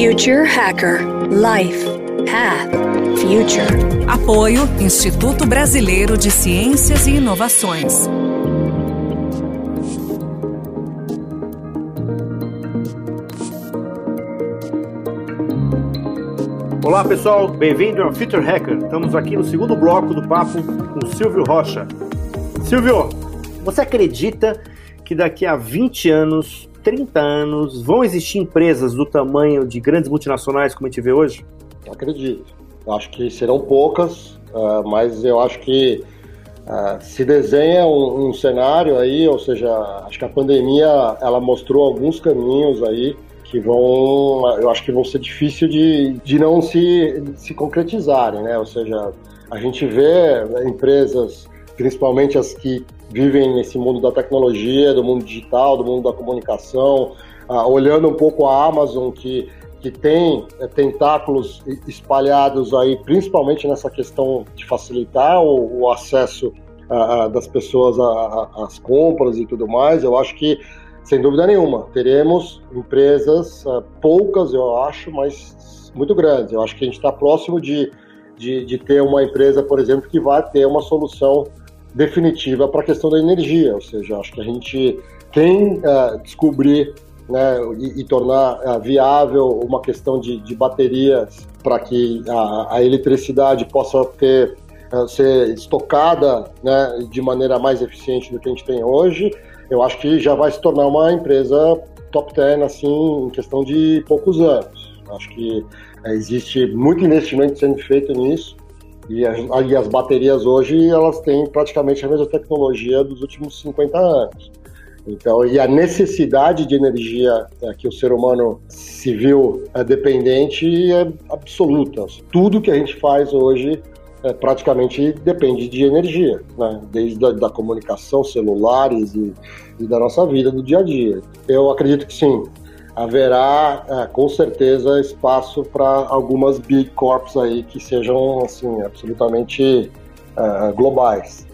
Future Hacker Life Path Future. Apoio Instituto Brasileiro de Ciências e Inovações. Olá pessoal, bem-vindo ao Future Hacker. Estamos aqui no segundo bloco do papo com Silvio Rocha. Silvio, você acredita que daqui a 20 anos 30 anos, vão existir empresas do tamanho de grandes multinacionais como a gente vê hoje? Eu acredito. Eu acho que serão poucas, uh, mas eu acho que uh, se desenha um, um, cenário aí, ou seja, acho que a pandemia ela mostrou alguns caminhos aí que vão, eu acho que vão ser difíceis de, de não se, se concretizarem, né? Ou seja, a gente vê empresas, principalmente as que vivem nesse mundo da tecnologia, do mundo digital, do mundo da comunicação, uh, olhando um pouco a Amazon que que tem é, tentáculos espalhados aí, principalmente nessa questão de facilitar o, o acesso uh, das pessoas às compras e tudo mais, eu acho que, sem dúvida nenhuma, teremos empresas, poucas eu acho, mas muito grandes. Eu acho que a gente está próximo de, de, de, ter uma empresa, por exemplo, que vai ter uma solução definitiva para a questão da energia, ou seja, acho que a gente quem uh, descobrir né, e, e tornar uh, viável uma questão de, de baterias para que a, a, eletricidade possa ter uh, ser estocada né, de maneira mais eficiente do que a gente tem hoje, eu acho que já vai se tornar uma empresa top 10 assim em questão de poucos anos. Acho que existe muito investimento sendo feito nisso e as, e as baterias hoje, elas têm praticamente a mesma tecnologia dos últimos 50 anos. Então, e a necessidade de energia é, que o ser humano se viu é, dependente é absoluta. Tudo que a gente faz hoje é, praticamente depende de energia, né? desde a da comunicação, celulares e, e da nossa vida do dia a dia. Eu acredito que sim, haverá é, com certeza espaço para algumas big corps aí que sejam assim absolutamente é, globais.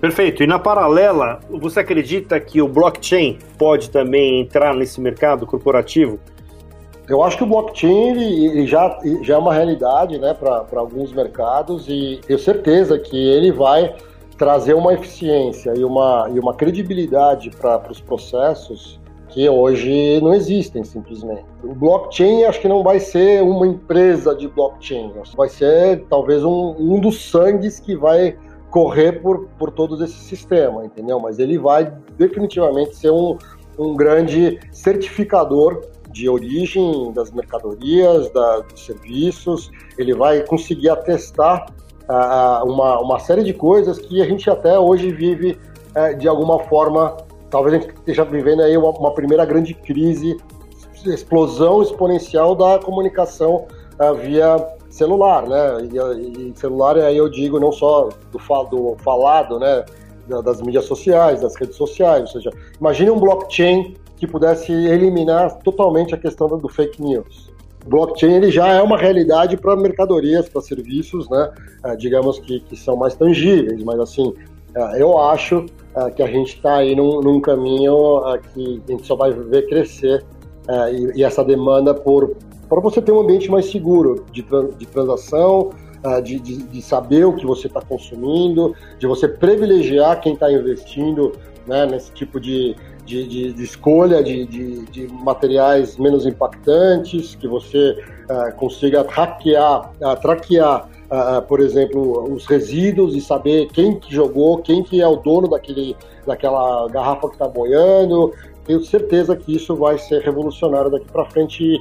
Perfeito. E na paralela, você acredita que o blockchain pode também entrar nesse mercado corporativo? Eu acho que o blockchain ele, ele já, já é uma realidade né, para alguns mercados e tenho certeza que ele vai trazer uma eficiência e uma, e uma credibilidade para os processos que hoje não existem simplesmente. O blockchain acho que não vai ser uma empresa de blockchain, vai ser talvez um, um dos sangues que vai correr por, por todos esse sistema, entendeu? Mas ele vai definitivamente ser um, um grande certificador de origem das mercadorias, da, dos serviços, ele vai conseguir atestar uh, uma, uma série de coisas que a gente até hoje vive uh, de alguma forma talvez a gente esteja vivendo aí uma, uma primeira grande crise, explosão exponencial da comunicação uh, via celular, né? E, e, celular aí eu digo não só do, do falado, né? Das mídias sociais, das redes sociais, ou seja, imagine um blockchain que pudesse eliminar totalmente a questão do fake news. O blockchain ele já é uma realidade para mercadorias, para serviços, né? Uh, digamos que, que são mais tangíveis, mas assim, eu acho uh, que a gente está aí num, num caminho uh, que a gente só vai ver crescer e, e, essa demanda por para você ter um ambiente mais seguro de, de transação, de, de, de, saber o que você está consumindo, de você privilegiar quem está investindo né, nesse tipo de, de, de, escolha de, materiais menos impactantes, que você uh, consiga hackear, uh, traquear por exemplo, os resíduos e saber quem que jogou, quem que é o dono daquele, daquela garrafa que está boiando. Tenho certeza que isso vai ser revolucionário daqui para frente.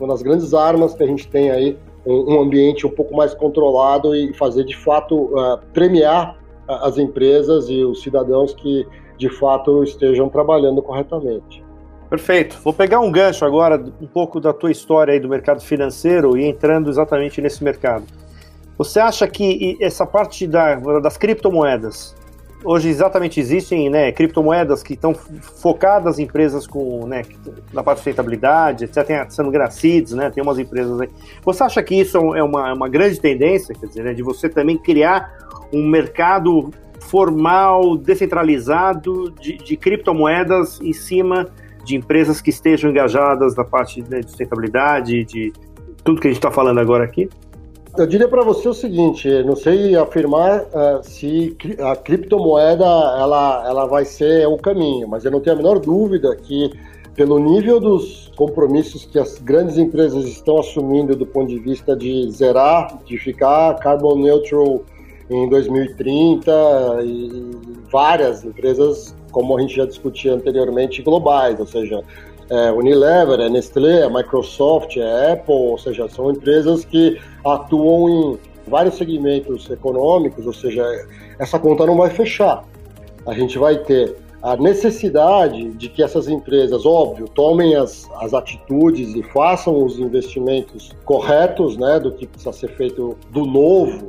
Uma das grandes armas que a gente tem aí, um, um ambiente um pouco mais controlado e fazer de fato uh, premiar as empresas e os cidadãos que de fato estejam trabalhando corretamente. Perfeito. Vou pegar um gancho agora, um pouco da tua história aí do mercado financeiro e entrando exatamente nesse mercado. Você acha que essa parte da, das criptomoedas, hoje exatamente existem né, criptomoedas que estão focadas em empresas com, né, na parte de sustentabilidade, etc. Tem a Sandra né, tem umas empresas aí. Você acha que isso é uma, é uma grande tendência, quer dizer, né, de você também criar um mercado formal, descentralizado de, de criptomoedas em cima de empresas que estejam engajadas na parte né, de sustentabilidade, de tudo que a gente está falando agora aqui? Eu diria para você o seguinte, não sei afirmar uh, se a criptomoeda ela, ela vai ser o caminho, mas eu não tenho a menor dúvida que pelo nível dos compromissos que as grandes empresas estão assumindo do ponto de vista de zerar, de ficar carbon neutral em 2030 e várias empresas, como a gente já discutia anteriormente, globais, ou seja, é Unilever, é Nestlé, é Microsoft, é Apple, ou seja, são empresas que atuam em vários segmentos econômicos, ou seja, essa conta não vai fechar. A gente vai ter a necessidade de que essas empresas, óbvio, tomem as, as atitudes e façam os investimentos corretos, né, do que precisa ser feito do novo,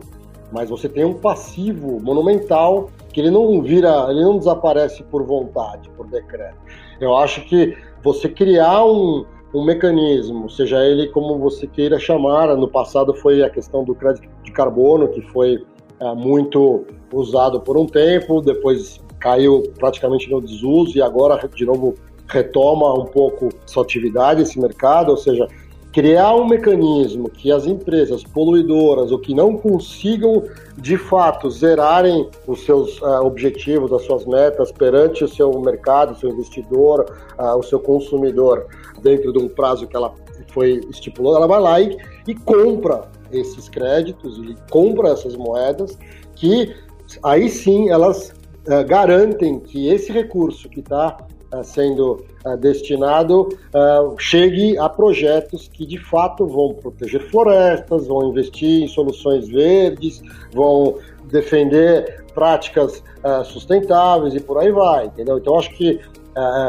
mas você tem um passivo monumental que ele não vira, ele não desaparece por vontade, por decreto. Eu acho que você criar um, um mecanismo, seja ele como você queira chamar, no passado foi a questão do crédito de carbono, que foi é, muito usado por um tempo, depois caiu praticamente no desuso e agora de novo retoma um pouco sua atividade esse mercado, ou seja, criar um mecanismo que as empresas poluidoras ou que não consigam de fato zerarem os seus uh, objetivos, as suas metas perante o seu mercado, o seu investidor, uh, o seu consumidor, dentro de um prazo que ela foi estipulado, ela vai lá e, e compra esses créditos e compra essas moedas que aí sim elas uh, garantem que esse recurso que está sendo uh, destinado uh, chegue a projetos que de fato vão proteger florestas, vão investir em soluções verdes, vão defender práticas uh, sustentáveis e por aí vai, entendeu? Então acho que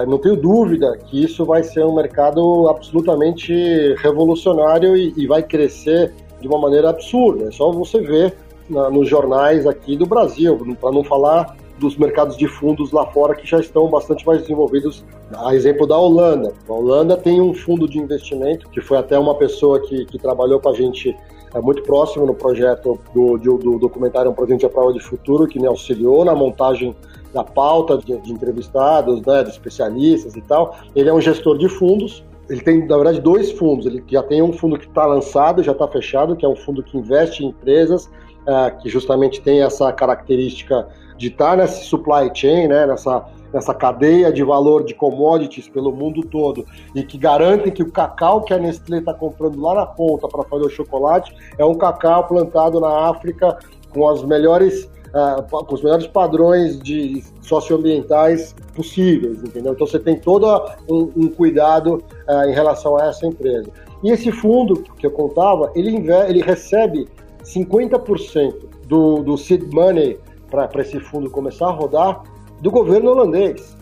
não tenho dúvida que isso vai ser um mercado absolutamente revolucionário e, vai crescer de uma maneira absurda. É só você ver nos jornais aqui do Brasil, para não falar dos mercados de fundos lá fora que já estão bastante mais desenvolvidos. A exemplo da Holanda. A Holanda tem um fundo de investimento, que foi até uma pessoa que, que trabalhou com a gente é, muito próximo no projeto do, do, do documentário Um Presente à Prova de Futuro, que me auxiliou na montagem da pauta de, de entrevistados, né, de especialistas e tal. Ele é um gestor de fundos, ele tem, na verdade, dois fundos. Ele já tem um fundo que está lançado, já está fechado, que é um fundo que investe em empresas, uh, que justamente tem essa característica de estar nessa supply chain, né, nessa, nessa cadeia de valor de commodities pelo mundo todo e que garantem que o cacau que a Nestlé está comprando lá na ponta para fazer o chocolate é um cacau plantado na África com as melhores uh, com os melhores padrões de socioambientais possíveis, entendeu? Então você tem todo um, um cuidado uh, em relação a essa empresa. E esse fundo que eu contava, ele, ele recebe 50% do, do seed money para esse fundo começar a rodar do governo holandês.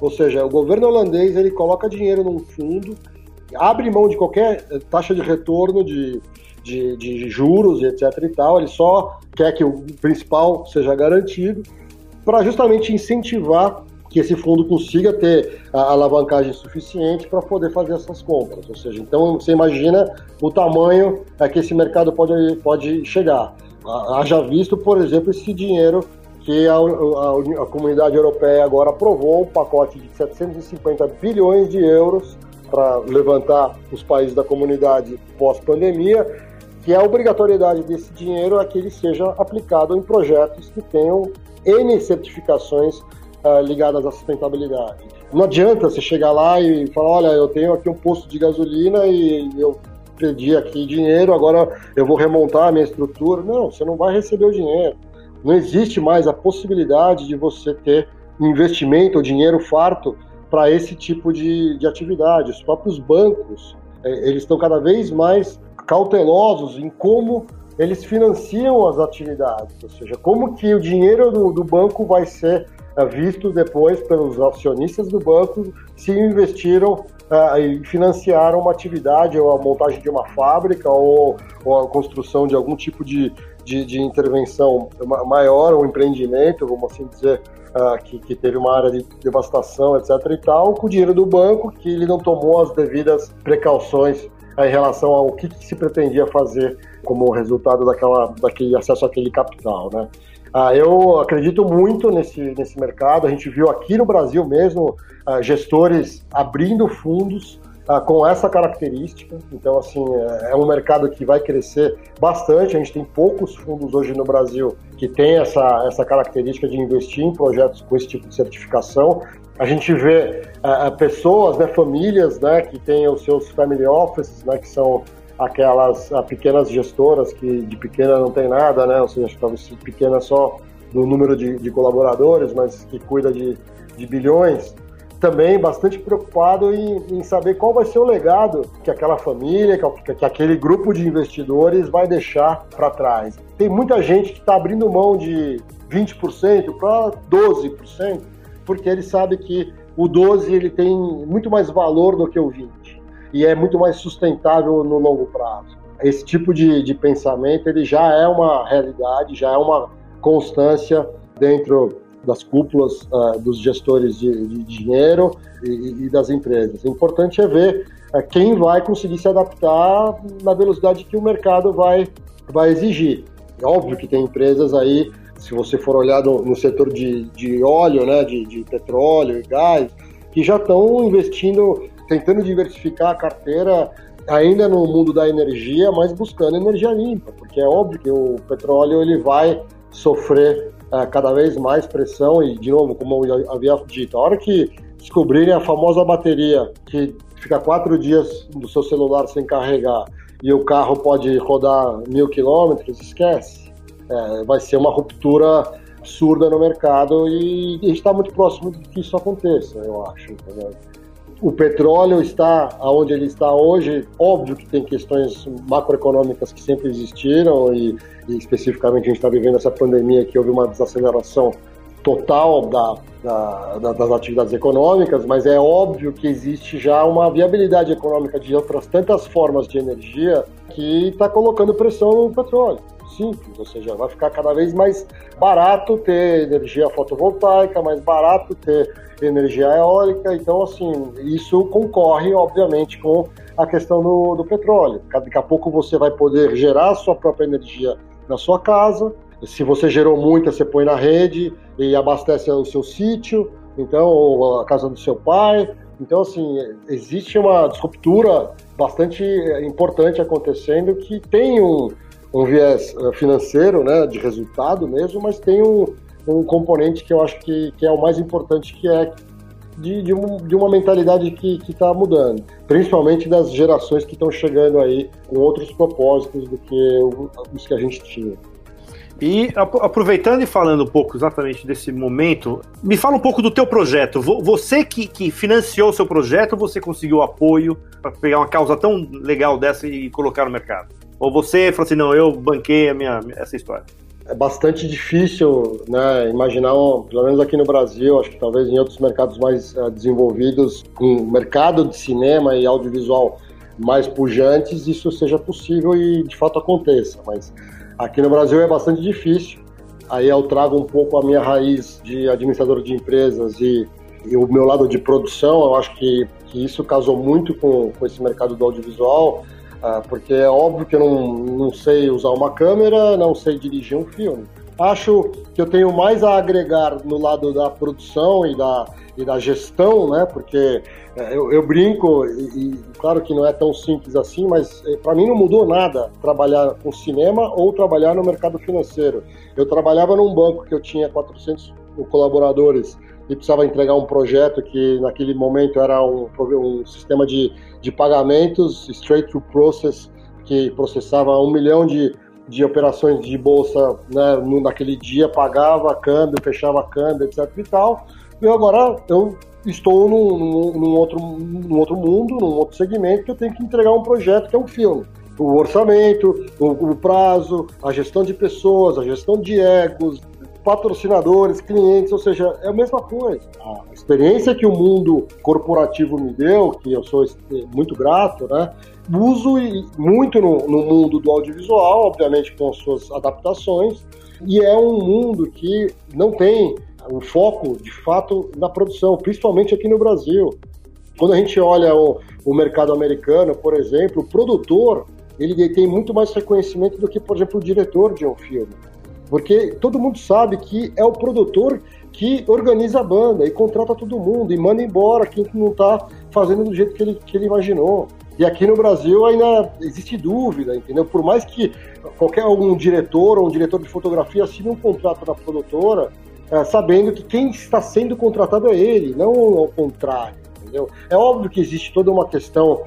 Ou seja, o governo holandês ele coloca dinheiro num fundo, abre mão de qualquer eh, taxa de retorno de, de, de juros etc e tal, ele só quer que o principal seja garantido para justamente incentivar que esse fundo consiga ter a alavancagem suficiente para poder fazer essas compras. Ou seja, então você imagina o tamanho a que esse mercado pode, pode chegar. Haja visto, por exemplo, esse dinheiro que a, a, a, comunidade europeia agora aprovou um pacote de 750 bilhões de euros para levantar os países da comunidade pós-pandemia, que a obrigatoriedade desse dinheiro é que ele seja aplicado em projetos que tenham N certificações uh, ligadas à sustentabilidade. Não adianta você chegar lá e falar, olha, eu tenho aqui um posto de gasolina e eu pedi aqui dinheiro, agora eu vou remontar a minha estrutura. Não, você não vai receber o dinheiro. Não existe mais a possibilidade de você ter investimento ou dinheiro farto para esse tipo de, de atividade. Os próprios bancos, é, eles estão cada vez mais cautelosos em como eles financiam as atividades, ou seja, como que o dinheiro do, do banco vai ser visto depois pelos acionistas do banco se investiram uh, e financiaram uma atividade, ou a montagem de uma fábrica, ou, ou a construção de algum tipo de, de, de intervenção maior, um empreendimento, vamos assim dizer, uh, que, que, teve uma área de devastação, etc. e tal, com o dinheiro do banco, que ele não tomou as devidas precauções em relação ao que, que, se pretendia fazer como resultado daquela, daquele acesso àquele capital, né? Ah, eu acredito muito nesse, nesse mercado. A gente viu aqui no Brasil mesmo ah, gestores abrindo fundos ah, com essa característica. Então, assim, é, é um mercado que vai crescer bastante. A gente tem poucos fundos hoje no Brasil que tem essa, essa característica de investir em projetos com esse tipo de certificação. A gente vê pessoas, né, famílias, né, que têm os seus family offices, né, que são aquelas pequenas gestoras que de pequena não tem nada, né? Ou seja, talvez pequena só no número de, de colaboradores, mas que cuida de, de bilhões. Também bastante preocupado em, em, saber qual vai ser o legado que aquela família, que, que aquele grupo de investidores vai deixar para trás. Tem muita gente que está abrindo mão de 20% para 12%, porque ele sabe que o 12 ele tem muito mais valor do que o 20 e é muito mais sustentável no longo prazo. Esse tipo de, de pensamento ele já é uma realidade, já é uma constância dentro das cúpulas uh, dos gestores de, de dinheiro e, e, das empresas. O importante é ver uh, quem vai conseguir se adaptar na velocidade que o mercado vai, vai exigir. É óbvio que tem empresas aí, se você for olhar no, no setor de, de óleo, né, de, de petróleo e gás, que já estão investindo tentando diversificar a carteira ainda no mundo da energia, mas buscando energia limpa, porque é óbvio que o petróleo ele vai sofrer uh, cada vez mais pressão e, de novo, como eu havia dito, a hora que descobrirem a famosa bateria que fica quatro dias do seu celular sem carregar e o carro pode rodar mil quilômetros, esquece. É, vai ser uma ruptura absurda no mercado e, e está muito próximo de que isso aconteça, eu acho. Entendeu? O petróleo está onde ele está hoje, óbvio que tem questões macroeconômicas que sempre existiram e, e especificamente a gente está vivendo essa pandemia que houve uma desaceleração total da, da, da, das atividades econômicas, mas é óbvio que existe já uma viabilidade econômica de outras tantas formas de energia que está colocando pressão no petróleo. Simples, ou seja, vai ficar cada vez mais barato ter energia fotovoltaica, mais barato ter energia eólica. Então, assim, isso concorre, obviamente, com a questão do, do petróleo. Daqui a pouco você vai poder gerar a sua própria energia na sua casa. Se você gerou muita, você põe na rede e abastece o seu sítio, então, ou a casa do seu pai. Então, assim, existe uma disruptura bastante importante acontecendo que tem um, um viés eh, financeiro, né, de resultado mesmo, mas tem um, um componente que eu acho que, que é o mais importante, que é de, de, um, de uma mentalidade que está mudando, principalmente das gerações que estão chegando aí com outros propósitos do que os que a gente tinha. E aproveitando e falando um pouco exatamente desse momento, me fala um pouco do teu projeto. Você que, que financiou o seu projeto, você conseguiu apoio para pegar uma causa tão legal dessa e colocar no mercado? Ou você falou assim, não, eu banquei a minha, essa história? É bastante difícil né, imaginar, pelo menos aqui no Brasil, acho que talvez em outros mercados mais uh, desenvolvidos, com mercado de cinema e audiovisual mais pujantes, isso seja possível e de fato aconteça. Mas aqui no Brasil é bastante difícil. Aí eu trago um pouco a minha raiz de administrador de empresas e, e o meu lado de produção. Eu acho que, que isso casou muito com, com esse mercado do audiovisual porque é óbvio que eu não, não sei usar uma câmera, não sei dirigir um filme. Acho que eu tenho mais a agregar no lado da produção e da, e da gestão, né? Porque é, eu, eu brinco, e, e, claro que não é tão simples assim, mas é, para mim não mudou nada trabalhar com cinema ou trabalhar no mercado financeiro. Eu trabalhava num banco que eu tinha 400 colaboradores e precisava entregar um projeto que naquele momento era um, um sistema de de pagamentos straight through process, que processava um milhão de, de operações de bolsa né, naquele dia, pagava câmbio, fechava câmbio, etc e tal. E agora eu estou num, num, num, outro, num outro mundo, num outro segmento, que eu tenho que entregar um projeto que é um filme. O orçamento, o, o prazo, a gestão de pessoas, a gestão de egos, patrocinadores, clientes, ou seja, é a mesma coisa. A experiência que o mundo corporativo me deu, que eu sou muito grato, né? Uso muito no, no mundo do audiovisual, obviamente com as suas adaptações, e é um mundo que não tem o foco, de fato, na produção, principalmente aqui no Brasil. Quando a gente olha o, o mercado americano, por exemplo, o produtor ele tem muito mais reconhecimento do que, por exemplo, o diretor de um filme. Porque todo mundo sabe que é o produtor que organiza a banda e contrata todo mundo e manda embora quem não está fazendo do jeito que ele, que ele imaginou. E aqui no Brasil ainda existe dúvida, entendeu? Por mais que qualquer algum diretor ou um diretor de fotografia assine um contrato da produtora, é, sabendo que quem está sendo contratado é ele, não ao contrário, entendeu? É óbvio que existe toda uma questão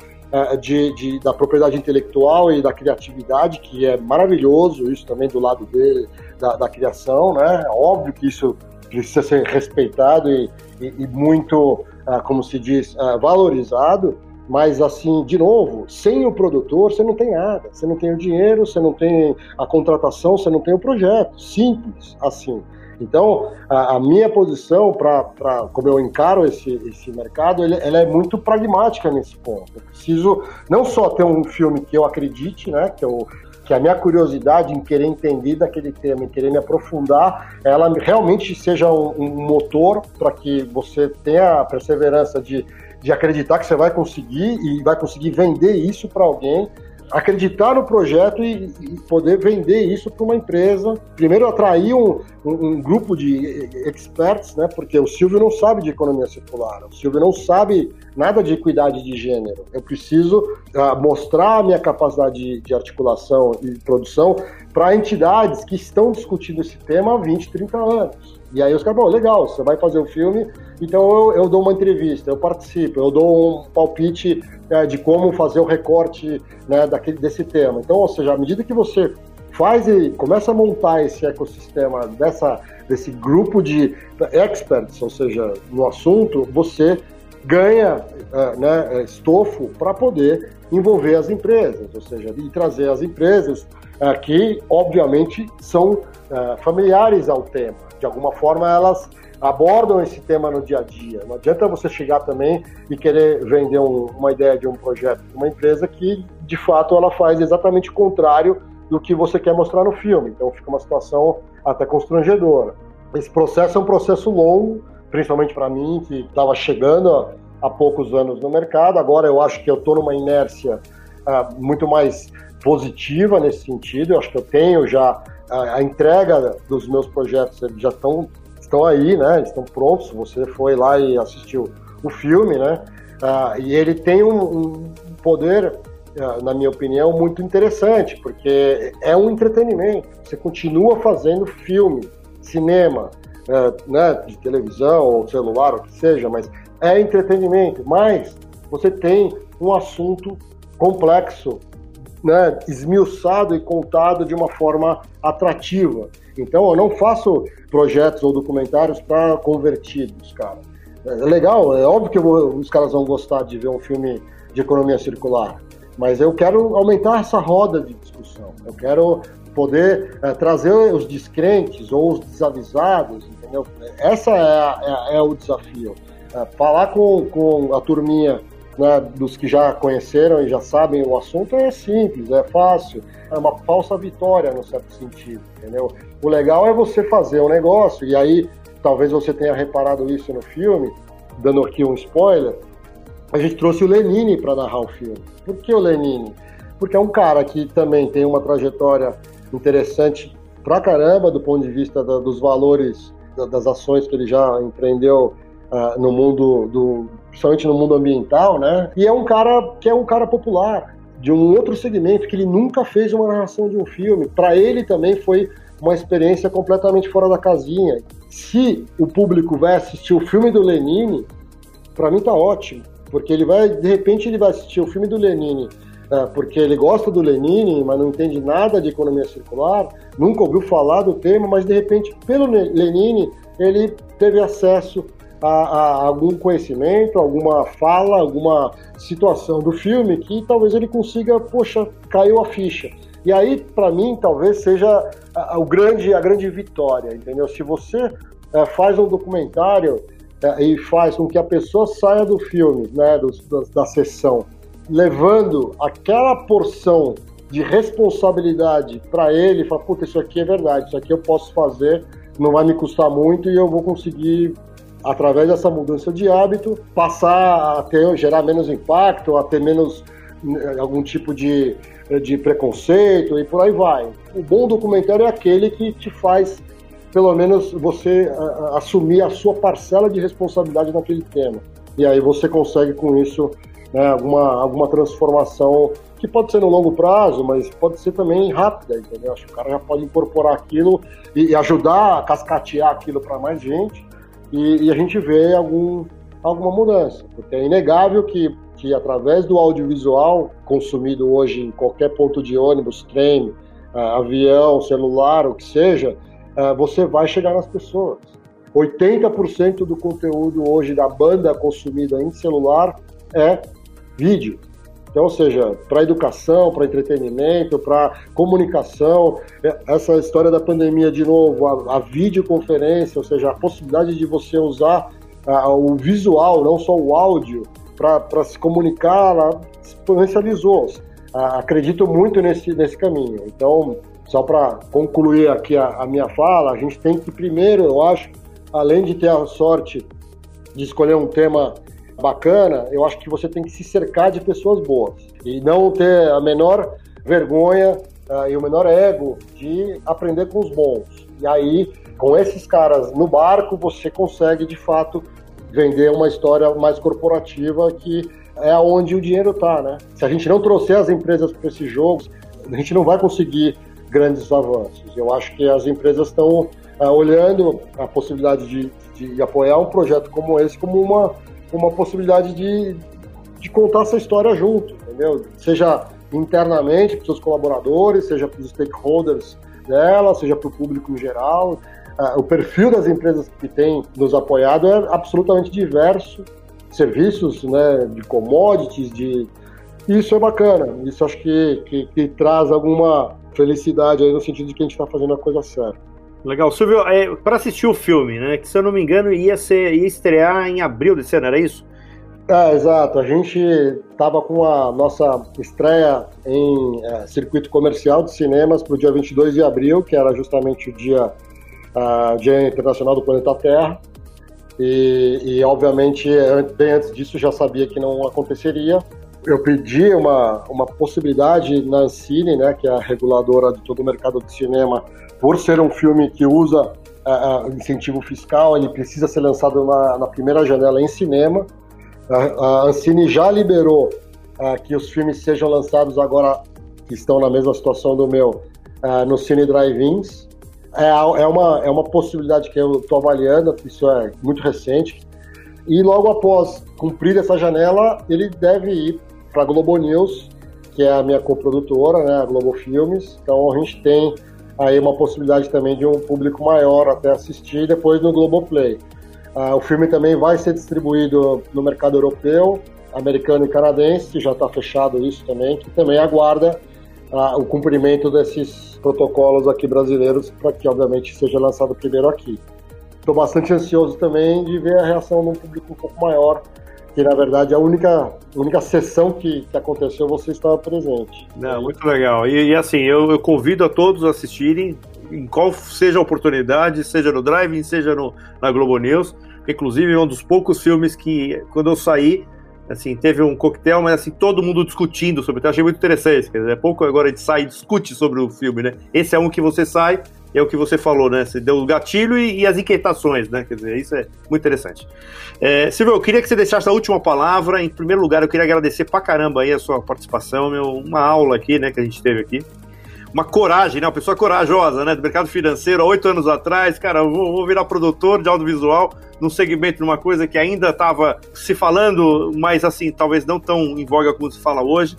de, de, da propriedade intelectual e da criatividade, que é maravilhoso, isso também do lado dele, da, da criação, né? É óbvio que isso precisa ser respeitado e, e, e muito, uh, como se diz, valorizado, mas, assim, de novo, sem o produtor, você não tem nada. Você não tem o dinheiro, você não tem a contratação, você não tem o projeto. Simples assim. Então, a, a minha posição, para como eu encaro esse, esse mercado, ele, ela é muito pragmática nesse ponto. Eu preciso não só ter um filme que eu acredite, né, que eu que a minha curiosidade em querer entender daquele tema, em querer me aprofundar, ela realmente seja um, um motor para que você tenha a perseverança de de acreditar que você vai conseguir e vai conseguir vender isso para alguém, acreditar no projeto e, e poder vender isso para uma empresa. Primeiro, atrair um, um, um, grupo de experts, né? Porque o Silvio não sabe de economia circular, o Silvio não sabe nada de equidade de gênero. Eu preciso uh, mostrar a minha capacidade de, de articulação e produção para entidades que estão discutindo esse tema há 20, 30 anos. E aí os caras, bom, legal, você vai fazer o um filme, então eu, eu, dou uma entrevista, eu participo, eu dou um palpite é, de como fazer o recorte né, daquele, desse tema. Então, ou seja, à medida que você faz e começa a montar esse ecossistema dessa, desse grupo de experts, ou seja, no assunto, você ganha é, né, estofo para poder envolver as empresas, ou seja, e trazer as empresas é, que, obviamente, são é, familiares ao tema. De alguma forma, elas abordam esse tema no dia a dia. Não adianta você chegar também e querer vender um, uma ideia de um projeto para uma empresa que, de fato, ela faz exatamente o contrário do que você quer mostrar no filme. Então, fica uma situação até constrangedora. Esse processo é um processo longo, principalmente para mim, que estava chegando há poucos anos no mercado. Agora eu acho que eu estou numa inércia uh, muito mais positiva nesse sentido. Eu acho que eu tenho já a, a entrega dos meus projetos já estão estão aí, né? Estão prontos. Você foi lá e assistiu o filme, né? Uh, e ele tem um, um poder, uh, na minha opinião, muito interessante, porque é um entretenimento. Você continua fazendo filme, cinema, uh, né, de televisão ou celular, o que seja, mas é entretenimento. Mas você tem um assunto complexo, né, esmiuçado e contado de uma forma atrativa. Então, eu não faço projetos ou documentários para convertidos, cara. É legal, é óbvio que vou, os caras vão gostar de ver um filme de economia circular, mas eu quero aumentar essa roda de discussão. Eu quero poder é, trazer os descrentes ou os desavisados, entendeu? Essa é, é, é o desafio. É, falar com, com a turminha né, dos que já conheceram e já sabem o assunto é simples, é fácil, é uma falsa vitória no certo sentido, entendeu? O legal é você fazer um negócio, e aí talvez você tenha reparado isso no filme, dando aqui um spoiler, a gente trouxe o Lenine para narrar o filme. Por que o Lenine? Porque é um cara que também tem uma trajetória interessante pra caramba do ponto de vista da, dos valores da, das ações que ele já empreendeu uh, no mundo do, principalmente no mundo ambiental, né? E é um cara que é um cara popular de um outro segmento que ele nunca fez uma narração de um filme. Para ele também foi uma experiência completamente fora da casinha. Se o público vai assistir o filme do Lenine, para mim tá ótimo, porque ele vai, de repente, ele vai assistir o filme do Lenine, é, porque ele gosta do Lenine, mas não entende nada de economia circular, nunca ouviu falar do tema, mas de repente, pelo Lenine, ele teve acesso a, a, algum conhecimento, alguma fala, alguma situação do filme que talvez ele consiga, poxa, caiu a ficha. E aí, para mim, talvez seja a, a, o grande, a grande vitória, entendeu? Se você é, faz um documentário é, e faz com que a pessoa saia do filme, né, do, da, da sessão, levando aquela porção de responsabilidade para ele, fala, puta, isso aqui é verdade, isso aqui eu posso fazer, não vai me custar muito e eu vou conseguir através dessa mudança de hábito, passar a ter, gerar menos impacto, a ter menos algum tipo de, de preconceito e por aí vai. O bom documentário é aquele que te faz, pelo menos, você assumir a sua parcela de responsabilidade naquele tema. E aí você consegue com isso né, alguma, alguma transformação que pode ser no longo prazo, mas pode ser também rápida, entendeu? Acho que o cara já pode incorporar aquilo e, e ajudar a cascatear aquilo para mais gente e, e, a gente vê algum, alguma mudança, porque é inegável que, que através do audiovisual consumido hoje em qualquer ponto de ônibus, trem, uh, avião, celular, o que seja, uh, você vai chegar nas pessoas. 80% do conteúdo hoje da banda consumida em celular é vídeo. Então, ou seja, para educação, para entretenimento, para comunicação, é, essa história da pandemia, de novo, a, a videoconferência, ou seja, a possibilidade de você usar o visual, não só o áudio, para se comunicar, ela exponencializou. acredito muito nesse, nesse caminho. Então, só para concluir aqui a, a minha fala, a gente tem que, primeiro, eu acho, além de ter a sorte de escolher um tema bacana, eu acho que você tem que se cercar de pessoas boas e não ter a menor vergonha uh, e o menor ego de aprender com os bons. E aí, com esses caras no barco, você consegue de fato vender uma história mais corporativa que é onde o dinheiro está, né? Se a gente não trouxer as empresas para esses jogos, a gente não vai conseguir grandes avanços. Eu acho que as empresas estão uh, olhando a possibilidade de, de apoiar um projeto como esse como uma uma possibilidade de, de contar essa história junto, entendeu? Seja internamente para os seus colaboradores, seja para os stakeholders dela, seja para o público em geral. Uh, o perfil das empresas que têm nos apoiado é absolutamente diverso, serviços né, de commodities, de isso é bacana. Isso acho que, que, que traz alguma felicidade aí no sentido de que a gente está fazendo a coisa certa. Legal. Silvio, é, para assistir o filme, né? Que se eu não me engano ia, ser, ia estrear em abril desse ano, era isso? É, exato. A gente estava com a nossa estreia em é, circuito comercial de cinemas para o dia 22 de abril, que era justamente o dia, uh, dia internacional do planeta Terra. E, e, obviamente, bem antes disso, já sabia que não aconteceria. Eu pedi uma, uma possibilidade na Ancine, né, que é a reguladora de todo o mercado de cinema, por ser um filme que usa uh, uh, incentivo fiscal, ele precisa ser lançado na, na primeira janela em cinema. A, a Ancine já liberou uh, que os filmes sejam lançados agora, que estão na mesma situação do meu, no Cine Drive-Ins. É, é, uma, é uma possibilidade que eu estou avaliando, isso é muito recente. E logo após cumprir essa janela, ele deve ir para a Globo News, que é a minha coprodutora, né, a Globo Filmes. Então a gente tem aí uma possibilidade também de um público maior até assistir depois no Globoplay. Ah, o filme também vai ser distribuído no mercado europeu, americano e canadense, já está fechado isso também, que também aguarda ah, o cumprimento desses protocolos aqui brasileiros para que, obviamente, seja lançado primeiro aqui. Estou bastante ansioso também de ver a reação de um público um pouco maior que na verdade a única, única sessão que, que aconteceu você estava presente. Não, muito legal. E, e assim, eu, eu, convido a todos a assistirem, em qual seja a oportunidade, seja no Drive, seja no, na Globo News. Inclusive, é um dos poucos filmes que, quando eu saí, assim, teve um coquetel, mas assim, todo mundo discutindo sobre. Eu achei muito interessante. Quer dizer, é pouco agora a gente sai e discute sobre o filme, né? Esse é um que você sai é o que você falou, né? Você deu o gatilho e, e, as inquietações, né? Quer dizer, isso é muito interessante. É, Silvio, eu queria que você deixasse a última palavra. Em primeiro lugar, eu queria agradecer pra caramba aí a sua participação, meu, uma aula aqui, né, que a gente teve aqui. Uma coragem, né? Uma pessoa corajosa, né? Do mercado financeiro, há oito anos atrás, cara, eu vou, vou virar produtor de audiovisual num segmento, numa coisa que ainda estava se falando, mas assim, talvez não tão em voga como se fala hoje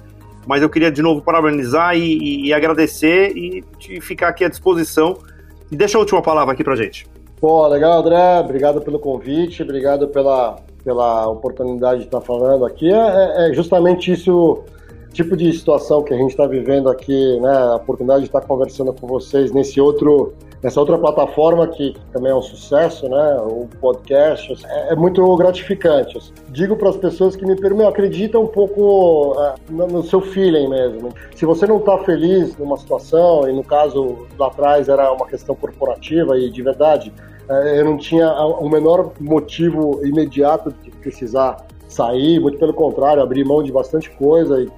mas eu queria de novo parabenizar e, e, e agradecer e ficar aqui à disposição. E deixa a última palavra aqui pra gente. Pô, legal, André. Obrigado pelo convite, obrigado pela, pela oportunidade de estar falando aqui. É, é, é justamente isso, tipo de situação que a gente está vivendo aqui, né? A oportunidade de estar conversando com vocês nesse outro Nessa outra plataforma que também é um sucesso, né, o podcast, é, é muito gratificante. Digo para as pessoas que me perguntam, acredita um pouco uh, no, seu feeling mesmo. Se você não está feliz numa situação, e no caso lá atrás era uma questão corporativa e de verdade, uh, eu não tinha o menor motivo imediato de precisar sair, muito pelo contrário, abrir mão de bastante coisa e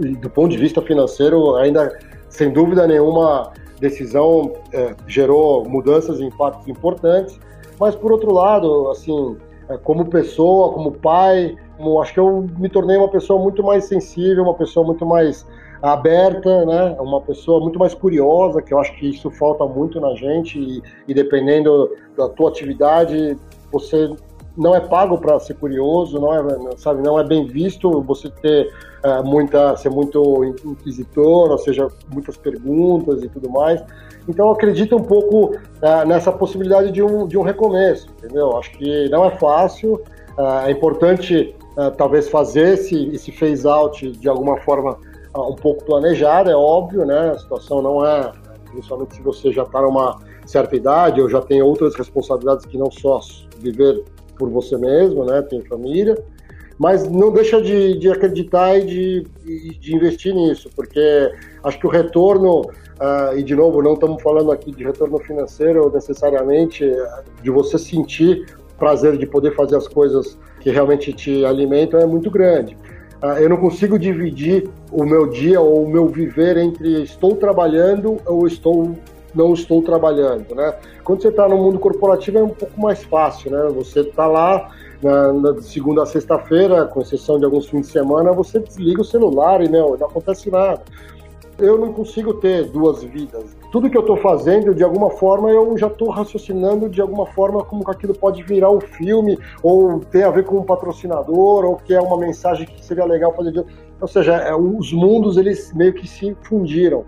do ponto de vista financeiro, ainda sem dúvida nenhuma, decisão é, gerou mudanças e impactos importantes. Mas por outro lado, assim, é, como pessoa, como pai, como, acho que eu me tornei uma pessoa muito mais sensível, uma pessoa muito mais aberta, né? Uma pessoa muito mais curiosa, que eu acho que isso falta muito na gente e, e dependendo da tua atividade, você não é pago para ser curioso, não é, sabe, não é bem visto você ter uh, muita, ser muito inquisitor, ou seja, muitas perguntas e tudo mais. Então acredita um pouco uh, nessa possibilidade de um, de um recomeço, entendeu? Acho que não é fácil, uh, é importante talvez fazer esse, esse phase out de alguma forma um pouco planejada, é óbvio, né? A situação não é, principalmente se você já está numa certa idade ou já tem outras responsabilidades que não só viver por você mesmo, né? Tem família, mas não deixa de, de acreditar e de, de, investir nisso, porque acho que o retorno, uh, e de novo, não estamos falando aqui de retorno financeiro necessariamente, de você sentir prazer de poder fazer as coisas que realmente te alimentam é muito grande. Uh, eu não consigo dividir o meu dia ou o meu viver entre estou trabalhando ou estou não estou trabalhando, né? Quando você está no mundo corporativo é um pouco mais fácil, né? Você está lá na, na, segunda a sexta-feira, com exceção de alguns fins de semana, você desliga o celular e não, não acontece nada. Eu não consigo ter duas vidas. Tudo que eu estou fazendo, de alguma forma, eu já estou raciocinando de alguma forma como que aquilo pode virar um filme, ou ter a ver com um patrocinador, ou que é uma mensagem que seria legal fazer. Ou seja, é, os mundos eles meio que se fundiram.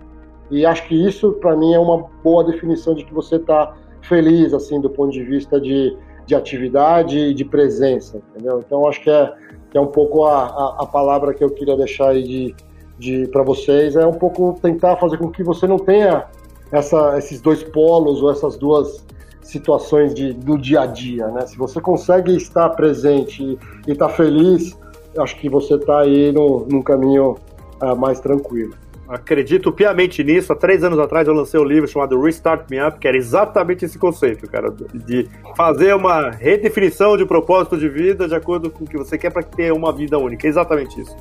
E acho que isso, para mim, é uma boa definição de que você está feliz, assim, do ponto de vista de, de atividade e de presença, entendeu? Então, acho que é, que é um pouco a, a, a palavra que eu queria deixar aí de, de para vocês, é um pouco tentar fazer com que você não tenha essa, esses dois polos ou essas duas situações de, do dia a dia, né? Se você consegue estar presente e estar tá feliz, acho que você está aí no, num caminho uh, mais tranquilo acredito piamente nisso. Há três anos atrás eu lancei um livro chamado Restart Me Up, que era exatamente esse conceito, cara, de fazer uma redefinição de propósito de vida de acordo com o que você quer para ter uma vida única. É exatamente isso.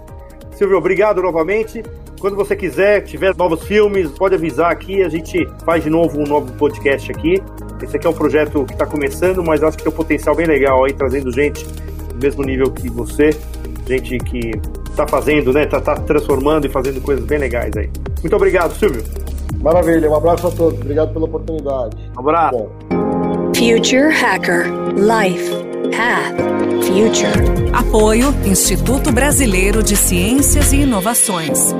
Silvio, obrigado novamente. Quando você quiser, tiver novos filmes, pode avisar aqui. A gente faz de novo um novo podcast aqui. Esse aqui é um projeto que está começando, mas acho que tem um potencial bem legal aí, trazendo gente do mesmo nível que você, gente que tá fazendo, né? Tá, tá transformando e fazendo coisas bem legais aí. Muito obrigado, Silvio. Maravilha, um abraço a todos. Obrigado pela oportunidade. Um abraço. Bom. Future Hacker Life Path Future. Apoio Instituto Brasileiro de Ciências e Inovações.